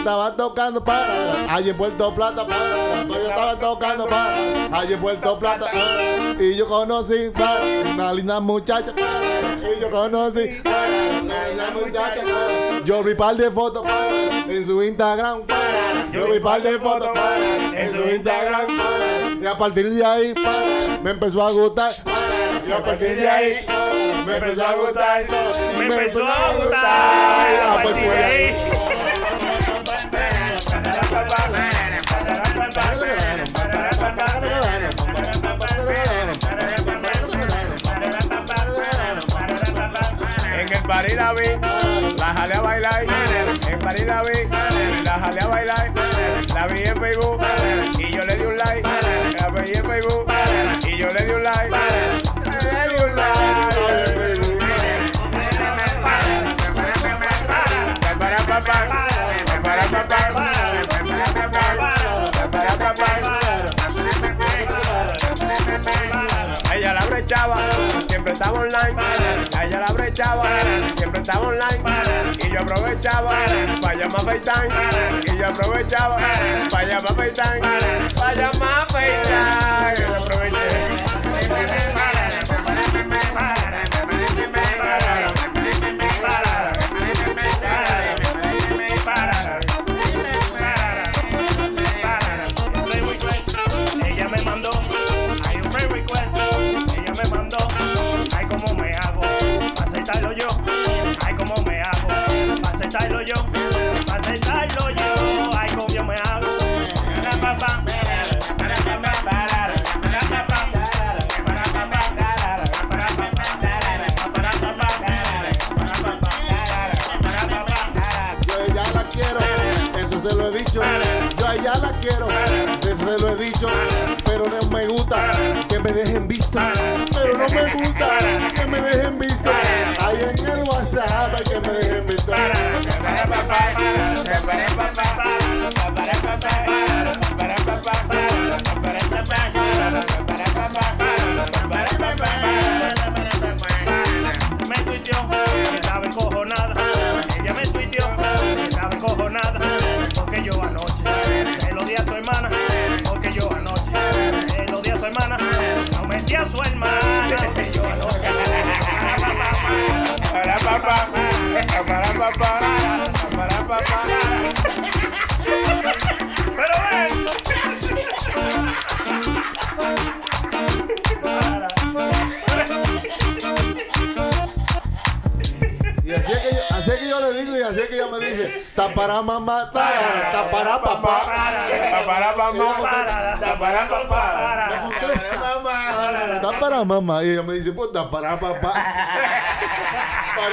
estaba tocando para. Allí en Puerto Plata para. Yo estaba tocando para. Allí en Puerto Plata. ah, Y yo conocí para. Una linda muchacha para. Y yo conocí. Una linda muchacha. Yo vi par de fotos. En su Instagram. Yo vi par de fotos para. En su Instagram. Y a partir de ahí. Me empezó a gustar. Y a partir de ahí me empezó a gustar. Me empezó a gustar. A partir de ahí. Party la vi, la jalé a bailar. En party la vi, la jalé a bailar. La vi en Facebook y yo le di un like. La vi en Facebook y yo le di un like. Le di un like. Ella la brechaba, siempre estaba online. Ella la brechaba, siempre estaba online. Y yo aprovechaba para llamar FaceTime. Y yo aprovechaba para llamar FaceTime. Quiero, eso se lo he dicho. Yo a ella la quiero, eso se lo he dicho. Pero no me gusta que me dejen visto. Pero no me gusta que me dejen visto. Ahí en el WhatsApp que me dejen visto. Pa. Para, pa, pa. Pero. Y así es, que yo, así es que yo le digo y así es que ella me dice, tapará mamá, tapará papá. Para, mamá. Para, papá. Me contesta, tapará mamá. Y ella me dice, pues tapará papá.